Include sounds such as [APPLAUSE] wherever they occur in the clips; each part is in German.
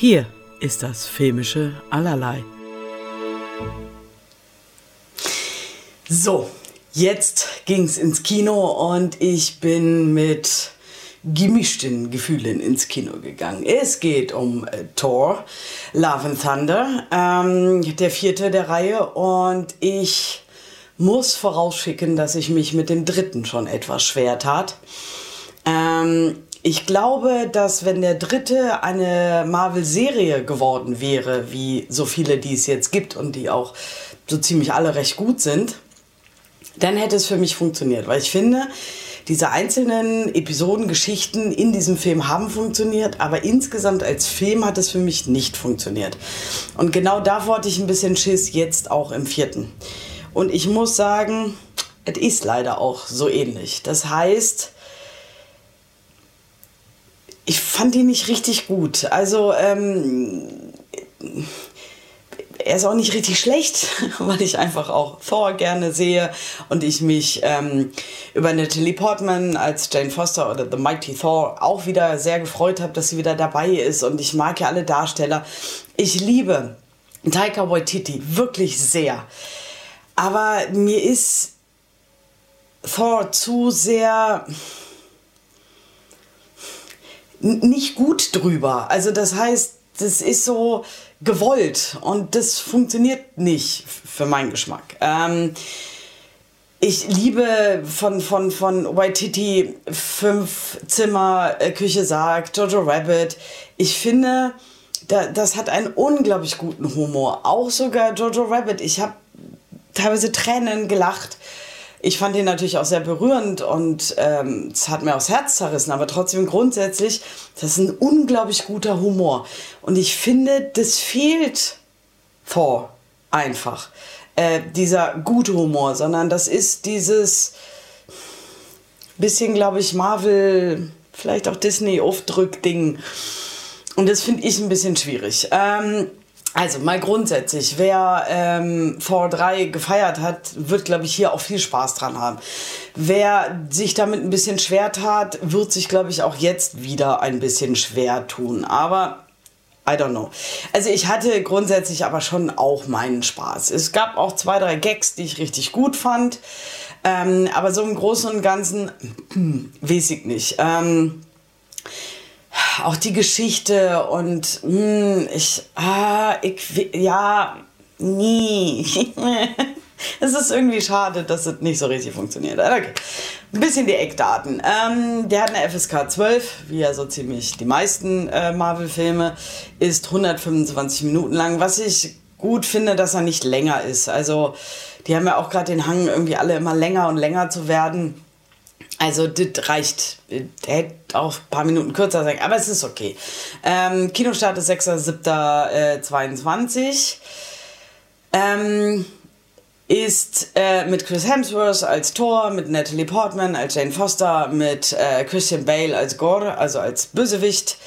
Hier ist das filmische Allerlei. So, jetzt ging's ins Kino und ich bin mit gemischten Gefühlen ins Kino gegangen. Es geht um äh, Thor, Love and Thunder, ähm, der vierte der Reihe und ich muss vorausschicken, dass ich mich mit dem dritten schon etwas schwer tat. Ähm, ich glaube, dass wenn der dritte eine Marvel-Serie geworden wäre, wie so viele, die es jetzt gibt und die auch so ziemlich alle recht gut sind, dann hätte es für mich funktioniert. Weil ich finde, diese einzelnen Episoden, Geschichten in diesem Film haben funktioniert, aber insgesamt als Film hat es für mich nicht funktioniert. Und genau davor hatte ich ein bisschen Schiss, jetzt auch im vierten. Und ich muss sagen, es ist leider auch so ähnlich. Das heißt, ich fand ihn nicht richtig gut. Also, ähm, er ist auch nicht richtig schlecht, [LAUGHS] weil ich einfach auch Thor gerne sehe und ich mich ähm, über Natalie Portman als Jane Foster oder The Mighty Thor auch wieder sehr gefreut habe, dass sie wieder dabei ist und ich mag ja alle Darsteller. Ich liebe Taika Waititi wirklich sehr. Aber mir ist Thor zu sehr nicht gut drüber. Also das heißt, das ist so gewollt und das funktioniert nicht für meinen Geschmack. Ähm, ich liebe von, von, von Waititi Fünf Zimmer, äh, Küche sagt, Jojo Rabbit. Ich finde, da, das hat einen unglaublich guten Humor. Auch sogar Jojo Rabbit. Ich habe teilweise Tränen gelacht ich fand ihn natürlich auch sehr berührend und ähm, es hat mir aufs Herz zerrissen, aber trotzdem grundsätzlich, das ist ein unglaublich guter Humor. Und ich finde, das fehlt vor einfach. Äh, dieser gute Humor, sondern das ist dieses bisschen, glaube ich, Marvel, vielleicht auch Disney Aufdrück-Ding. Und das finde ich ein bisschen schwierig. Ähm, also mal grundsätzlich, wer ähm, V3 gefeiert hat, wird, glaube ich, hier auch viel Spaß dran haben. Wer sich damit ein bisschen schwer tat, wird sich, glaube ich, auch jetzt wieder ein bisschen schwer tun. Aber I don't know. Also ich hatte grundsätzlich aber schon auch meinen Spaß. Es gab auch zwei, drei Gags, die ich richtig gut fand. Ähm, aber so im Großen und Ganzen [CLEARS THROAT] weiß ich nicht. Ähm, auch die Geschichte und mh, hm, ich, ah, ich, ja, nie. [LAUGHS] es ist irgendwie schade, dass es nicht so richtig funktioniert. Okay. Ein bisschen die Eckdaten. Ähm, der hat eine FSK 12, wie ja so ziemlich die meisten äh, Marvel-Filme, ist 125 Minuten lang, was ich gut finde, dass er nicht länger ist. Also, die haben ja auch gerade den Hang, irgendwie alle immer länger und länger zu werden. Also, das reicht. Hätte auch ein paar Minuten kürzer sein, aber es ist okay. Ähm, Kinostart ist 6.7.22. Äh, ähm, ist äh, mit Chris Hemsworth als Thor, mit Natalie Portman als Jane Foster, mit äh, Christian Bale als Gore, also als Bösewicht,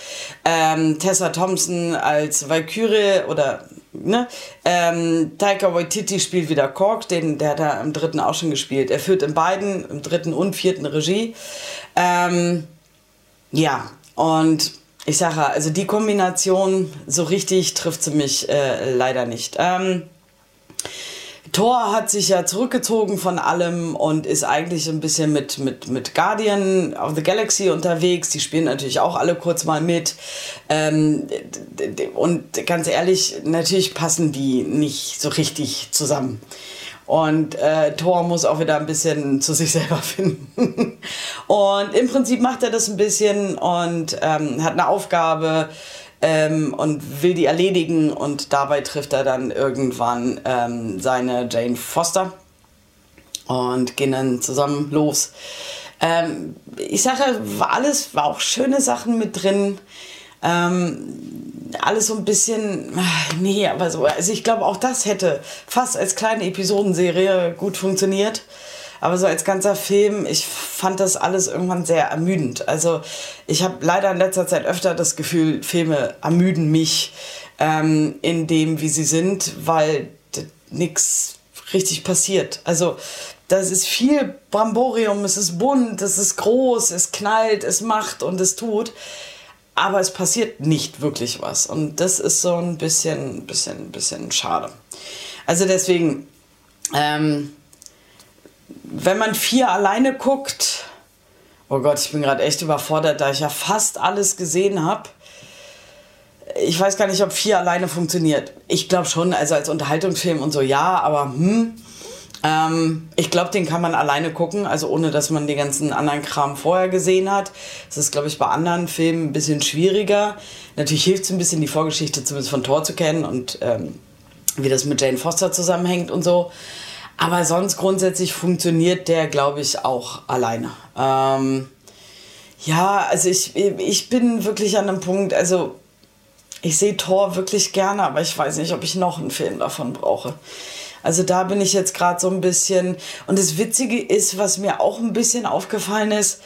ähm, Tessa Thompson als Valkyrie oder ne? Ähm, Taika Waititi spielt wieder Kork, den, der hat er im dritten auch schon gespielt. Er führt in beiden, im dritten und vierten Regie. Ähm, ja, und ich sage, also die Kombination so richtig trifft sie mich äh, leider nicht. Ähm, Thor hat sich ja zurückgezogen von allem und ist eigentlich ein bisschen mit, mit, mit Guardian of the Galaxy unterwegs. Die spielen natürlich auch alle kurz mal mit. Ähm, und ganz ehrlich, natürlich passen die nicht so richtig zusammen. Und äh, Thor muss auch wieder ein bisschen zu sich [LAUGHS] selber finden. und im Prinzip macht er das ein bisschen und ähm, hat eine Aufgabe, ähm, und will die erledigen und dabei trifft er dann irgendwann ähm, seine Jane Foster und gehen dann zusammen los. Ähm, ich sage, war alles, war auch schöne Sachen mit drin. Ähm, alles so ein bisschen, nee, aber so, also ich glaube auch das hätte fast als kleine Episodenserie gut funktioniert. Aber so als ganzer Film, ich fand das alles irgendwann sehr ermüdend. Also ich habe leider in letzter Zeit öfter das Gefühl, Filme ermüden mich ähm, in dem, wie sie sind, weil nichts richtig passiert. Also das ist viel Bramborium, es ist bunt, es ist groß, es knallt, es macht und es tut. aber es passiert nicht wirklich was. Und das ist so ein bisschen, bisschen, bisschen schade. Also deswegen, ähm, wenn man vier alleine guckt, oh Gott, ich bin gerade echt überfordert, da ich ja fast alles gesehen habe. Ich weiß gar nicht, ob vier alleine funktioniert. Ich glaube schon, also als Unterhaltungsfilm und so ja, aber hm. Ähm, ich glaube, den kann man alleine gucken, also ohne dass man den ganzen anderen Kram vorher gesehen hat. Das ist, glaube ich, bei anderen Filmen ein bisschen schwieriger. Natürlich hilft es ein bisschen, die Vorgeschichte zumindest von Thor zu kennen und ähm, wie das mit Jane Foster zusammenhängt und so. Aber sonst grundsätzlich funktioniert der, glaube ich, auch alleine. Ähm, ja, also ich, ich bin wirklich an einem Punkt, also ich sehe Thor wirklich gerne, aber ich weiß nicht, ob ich noch einen Film davon brauche. Also da bin ich jetzt gerade so ein bisschen. Und das Witzige ist, was mir auch ein bisschen aufgefallen ist,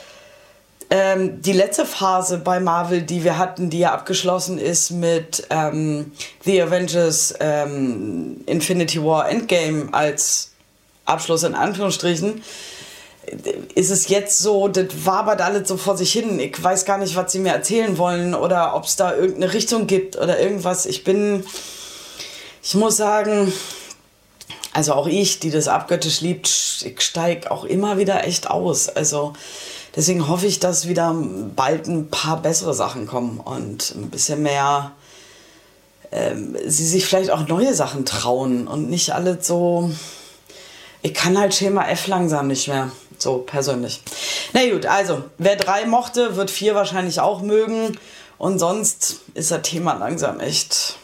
ähm, die letzte Phase bei Marvel, die wir hatten, die ja abgeschlossen ist mit ähm, The Avengers ähm, Infinity War Endgame als Abschluss in Anführungsstrichen, ist es jetzt so, das wabert alles so vor sich hin. Ich weiß gar nicht, was sie mir erzählen wollen oder ob es da irgendeine Richtung gibt oder irgendwas. Ich bin, ich muss sagen, also auch ich, die das abgöttisch liebt, ich steige auch immer wieder echt aus. Also deswegen hoffe ich, dass wieder bald ein paar bessere Sachen kommen und ein bisschen mehr ähm, sie sich vielleicht auch neue Sachen trauen und nicht alle so. Ich kann halt Schema F langsam nicht mehr. So persönlich. Na gut, also, wer drei mochte, wird vier wahrscheinlich auch mögen. Und sonst ist das Thema langsam echt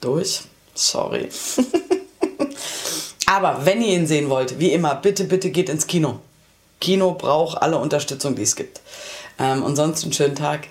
durch. Sorry. [LAUGHS] Aber wenn ihr ihn sehen wollt, wie immer, bitte, bitte geht ins Kino. Kino braucht alle Unterstützung, die es gibt. Ähm, und sonst einen schönen Tag.